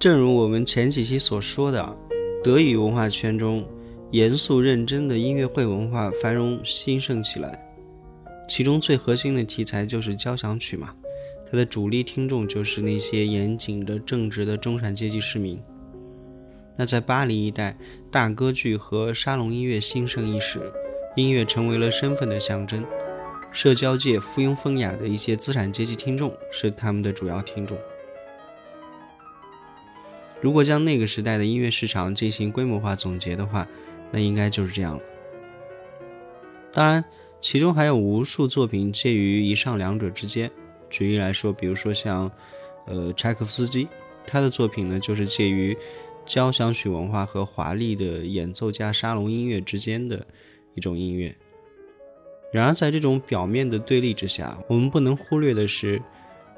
正如我们前几期所说的，德语文化圈中，严肃认真的音乐会文化繁荣兴盛起来。其中最核心的题材就是交响曲嘛，它的主力听众就是那些严谨的、正直的中产阶级市民。那在巴黎一带，大歌剧和沙龙音乐兴盛一时，音乐成为了身份的象征。社交界附庸风雅的一些资产阶级听众是他们的主要听众。如果将那个时代的音乐市场进行规模化总结的话，那应该就是这样了。当然，其中还有无数作品介于以上两者之间。举例来说，比如说像，呃，柴可夫斯基，他的作品呢就是介于交响曲文化和华丽的演奏家沙龙音乐之间的一种音乐。然而，在这种表面的对立之下，我们不能忽略的是。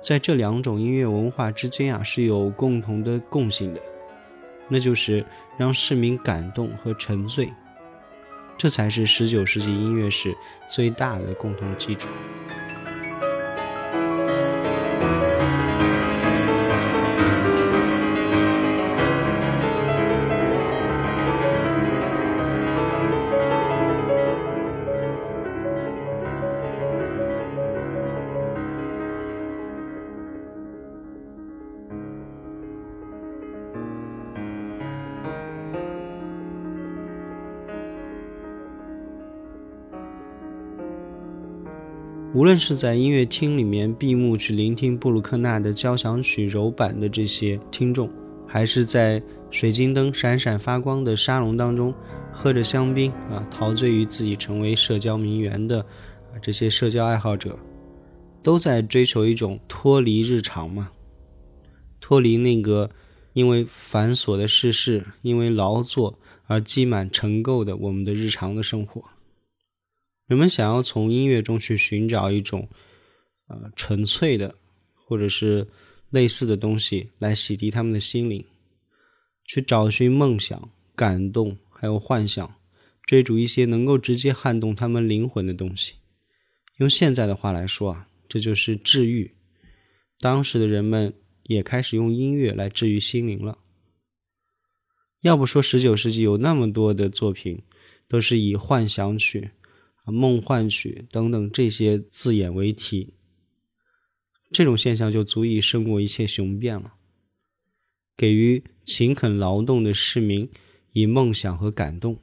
在这两种音乐文化之间啊，是有共同的共性的，那就是让市民感动和沉醉，这才是十九世纪音乐史最大的共同基础。无论是在音乐厅里面闭目去聆听布鲁克纳的交响曲柔版的这些听众，还是在水晶灯闪闪发光的沙龙当中喝着香槟啊，陶醉于自己成为社交名媛的啊这些社交爱好者，都在追求一种脱离日常嘛，脱离那个因为繁琐的世事，因为劳作而积满尘垢的我们的日常的生活。人们想要从音乐中去寻找一种，呃，纯粹的，或者是类似的东西来洗涤他们的心灵，去找寻梦想、感动，还有幻想，追逐一些能够直接撼动他们灵魂的东西。用现在的话来说啊，这就是治愈。当时的人们也开始用音乐来治愈心灵了。要不说十九世纪有那么多的作品，都是以幻想曲。梦幻曲等等这些字眼为题，这种现象就足以胜过一切雄辩了。给予勤恳劳动的市民以梦想和感动，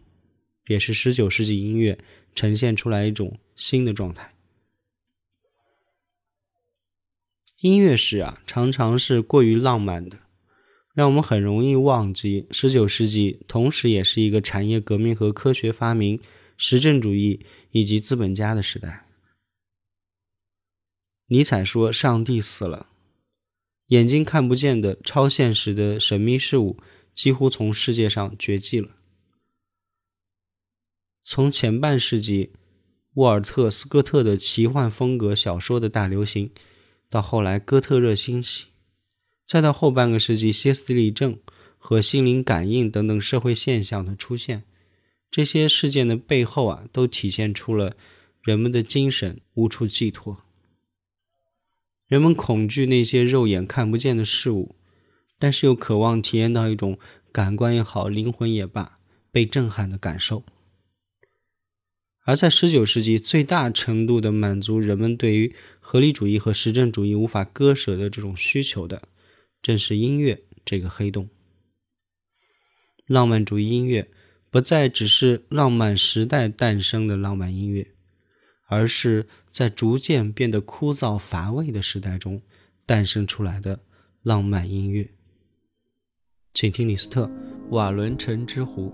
也是十九世纪音乐呈现出来一种新的状态。音乐史啊，常常是过于浪漫的，让我们很容易忘记十九世纪同时也是一个产业革命和科学发明。实证主义以及资本家的时代。尼采说：“上帝死了，眼睛看不见的超现实的神秘事物几乎从世界上绝迹了。”从前半世纪沃尔特·斯科特的奇幻风格小说的大流行，到后来哥特热兴起，再到后半个世纪歇斯底里症和心灵感应等等社会现象的出现。这些事件的背后啊，都体现出了人们的精神无处寄托。人们恐惧那些肉眼看不见的事物，但是又渴望体验到一种感官也好、灵魂也罢被震撼的感受。而在十九世纪，最大程度的满足人们对于合理主义和实证主义无法割舍的这种需求的，正是音乐这个黑洞。浪漫主义音乐。不再只是浪漫时代诞生的浪漫音乐，而是在逐渐变得枯燥乏味的时代中诞生出来的浪漫音乐。请听李斯特《瓦伦城之湖》。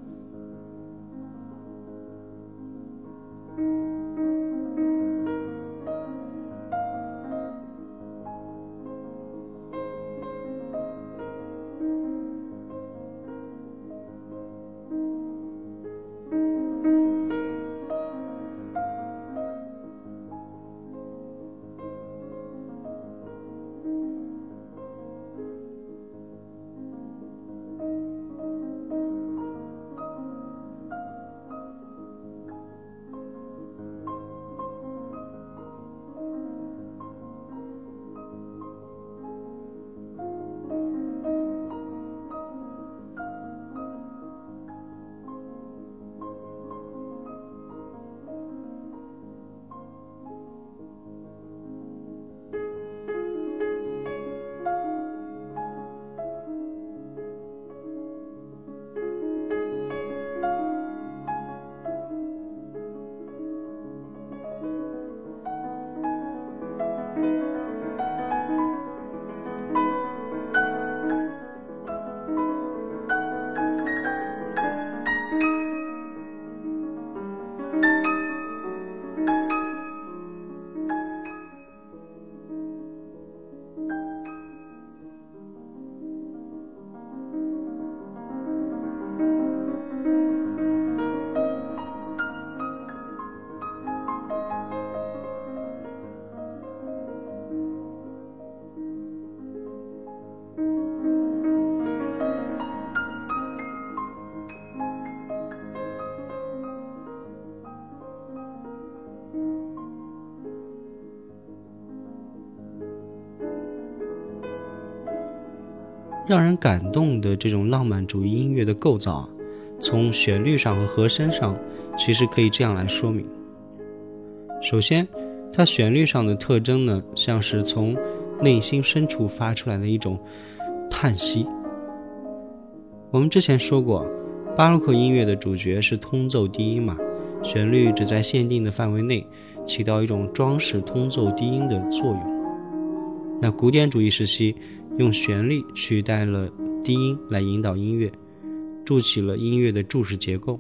让人感动的这种浪漫主义音乐的构造啊，从旋律上和和声上，其实可以这样来说明。首先，它旋律上的特征呢，像是从内心深处发出来的一种叹息。我们之前说过，巴洛克音乐的主角是通奏低音嘛，旋律只在限定的范围内起到一种装饰通奏低音的作用。那古典主义时期用旋律取代了低音来引导音乐，筑起了音乐的柱式结构。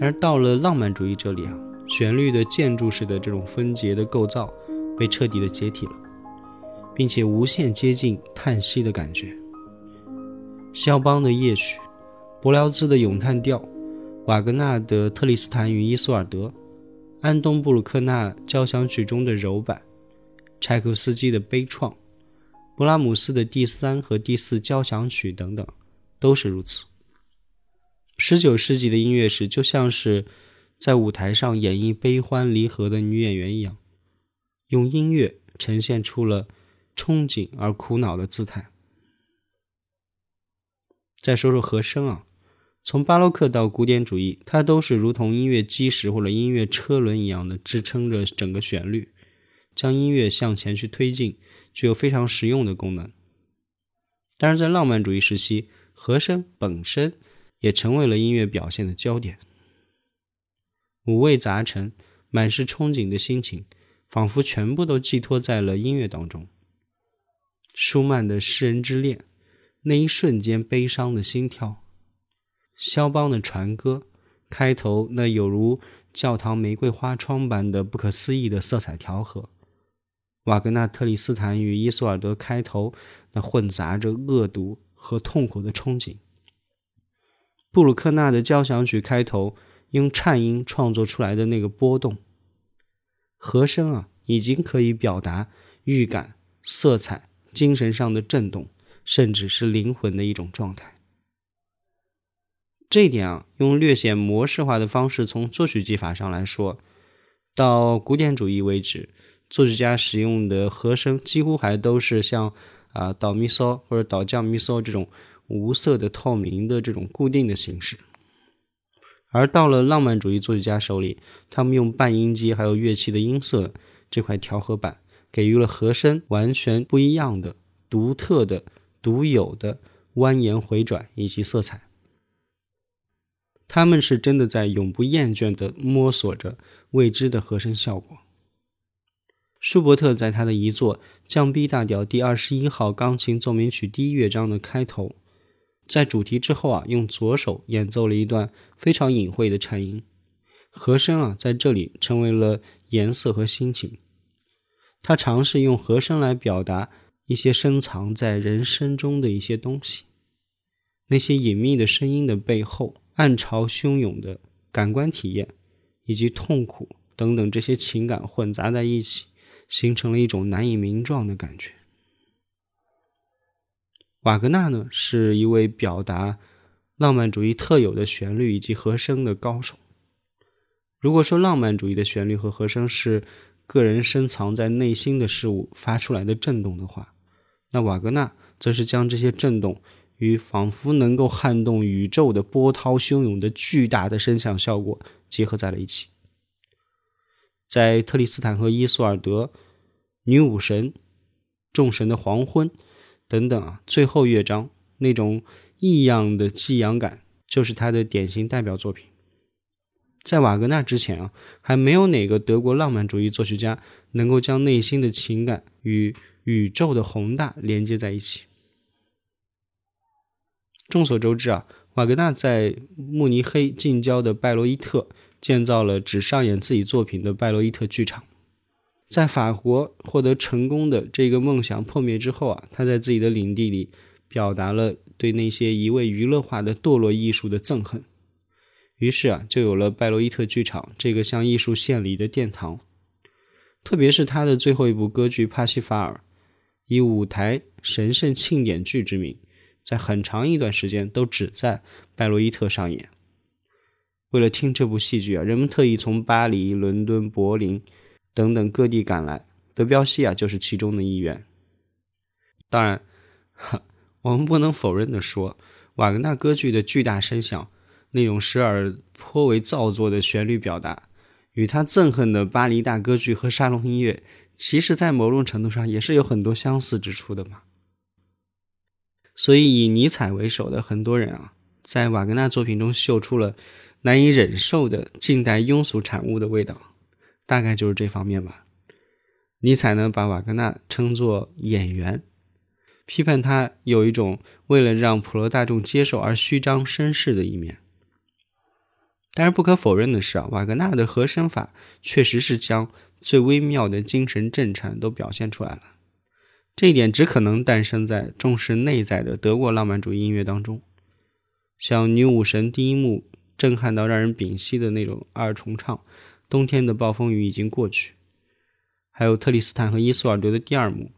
而到了浪漫主义这里啊，旋律的建筑式的这种分节的构造被彻底的解体了，并且无限接近叹息的感觉。肖邦的夜曲，柏辽兹的咏叹调，瓦格纳的特里斯坦与伊索尔德，安东布鲁克纳交响曲中的柔板，柴可夫斯基的悲怆，勃拉姆斯的第三和第四交响曲等等，都是如此。十九世纪的音乐史就像是在舞台上演绎悲欢离合的女演员一样，用音乐呈现出了憧憬而苦恼的姿态。再说说和声啊，从巴洛克到古典主义，它都是如同音乐基石或者音乐车轮一样的支撑着整个旋律，将音乐向前去推进，具有非常实用的功能。但是在浪漫主义时期，和声本身。也成为了音乐表现的焦点。五味杂陈、满是憧憬的心情，仿佛全部都寄托在了音乐当中。舒曼的《诗人之恋》，那一瞬间悲伤的心跳；肖邦的《船歌》，开头那有如教堂玫瑰花窗般的不可思议的色彩调和；瓦格纳《特里斯坦与伊索尔德》开头那混杂着恶毒和痛苦的憧憬。布鲁克纳的交响曲开头用颤音创作出来的那个波动，和声啊，已经可以表达预感、色彩、精神上的震动，甚至是灵魂的一种状态。这一点啊，用略显模式化的方式从作曲技法上来说，到古典主义为止，作曲家使用的和声几乎还都是像啊哆咪嗦或者哆降咪嗦这种。无色的、透明的这种固定的形式，而到了浪漫主义作曲家手里，他们用半音阶还有乐器的音色这块调和板，给予了和声完全不一样的、独特的、独有的蜿蜒回转以及色彩。他们是真的在永不厌倦地摸索着未知的和声效果。舒伯特在他的遗作降 B 大调第二十一号钢琴奏鸣曲第一乐章的开头。在主题之后啊，用左手演奏了一段非常隐晦的颤音，和声啊在这里成为了颜色和心情。他尝试用和声来表达一些深藏在人生中的一些东西，那些隐秘的声音的背后，暗潮汹涌的感官体验，以及痛苦等等这些情感混杂在一起，形成了一种难以名状的感觉。瓦格纳呢，是一位表达浪漫主义特有的旋律以及和声的高手。如果说浪漫主义的旋律和和声是个人深藏在内心的事物发出来的震动的话，那瓦格纳则是将这些震动与仿佛能够撼动宇宙的波涛汹涌的巨大的声响效果结合在了一起。在特里斯坦和伊索尔德、女武神、众神的黄昏。等等啊，最后乐章那种异样的激扬感，就是他的典型代表作品。在瓦格纳之前啊，还没有哪个德国浪漫主义作曲家能够将内心的情感与宇宙的宏大连接在一起。众所周知啊，瓦格纳在慕尼黑近郊的拜罗伊特建造了只上演自己作品的拜罗伊特剧场。在法国获得成功的这个梦想破灭之后啊，他在自己的领地里表达了对那些一味娱乐化的堕落艺术的憎恨，于是啊，就有了拜罗伊特剧场这个向艺术献礼的殿堂。特别是他的最后一部歌剧《帕西法尔》，以舞台神圣庆典剧之名，在很长一段时间都只在拜罗伊特上演。为了听这部戏剧啊，人们特意从巴黎、伦敦、柏林。等等各地赶来，德彪西啊就是其中的一员。当然，我们不能否认的说，瓦格纳歌剧的巨大声响，那种时而颇为造作的旋律表达，与他憎恨的巴黎大歌剧和沙龙音乐，其实在某种程度上也是有很多相似之处的嘛。所以，以尼采为首的很多人啊，在瓦格纳作品中嗅出了难以忍受的近代庸俗产物的味道。大概就是这方面吧。尼采呢，把瓦格纳称作演员，批判他有一种为了让普罗大众接受而虚张声势的一面。但是不可否认的是啊，瓦格纳的和声法确实是将最微妙的精神震颤都表现出来了。这一点只可能诞生在重视内在的德国浪漫主义音乐当中，像《女武神》第一幕震撼到让人屏息的那种二重唱，冬天的暴风雨已经过去。还有特里斯坦和伊索尔德的第二幕，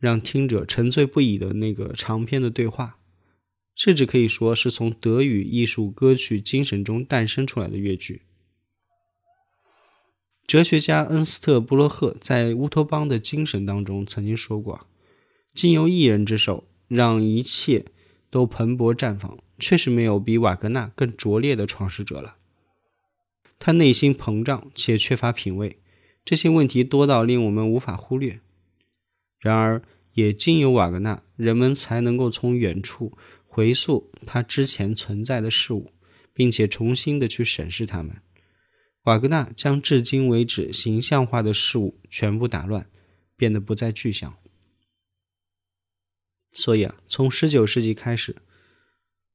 让听者沉醉不已的那个长篇的对话，甚至可以说是从德语艺术歌曲精神中诞生出来的乐剧。哲学家恩斯特·布洛赫在《乌托邦的精神》当中曾经说过：“经由一人之手，让一切都蓬勃绽放，确实没有比瓦格纳更拙劣的创始者了。他内心膨胀且缺乏品味。”这些问题多到令我们无法忽略，然而也经由瓦格纳，人们才能够从远处回溯他之前存在的事物，并且重新的去审视他们。瓦格纳将至今为止形象化的事物全部打乱，变得不再具象。所以啊，从十九世纪开始，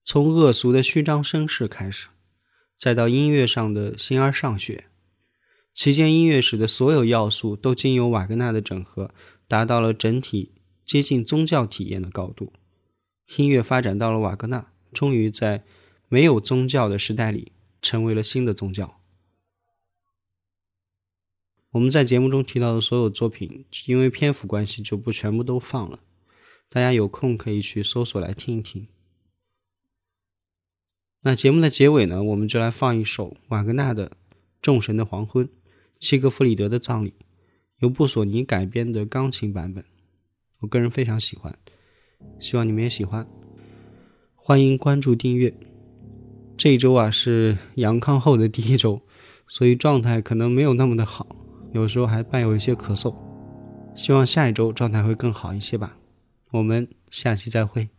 从恶俗的虚张声势开始，再到音乐上的形而上学。期间，音乐史的所有要素都经由瓦格纳的整合，达到了整体接近宗教体验的高度。音乐发展到了瓦格纳，终于在没有宗教的时代里成为了新的宗教。我们在节目中提到的所有作品，因为篇幅关系就不全部都放了，大家有空可以去搜索来听一听。那节目的结尾呢，我们就来放一首瓦格纳的《众神的黄昏》。契格弗里德的葬礼由布索尼改编的钢琴版本，我个人非常喜欢，希望你们也喜欢。欢迎关注订阅。这一周啊是阳康后的第一周，所以状态可能没有那么的好，有时候还伴有一些咳嗽。希望下一周状态会更好一些吧。我们下期再会。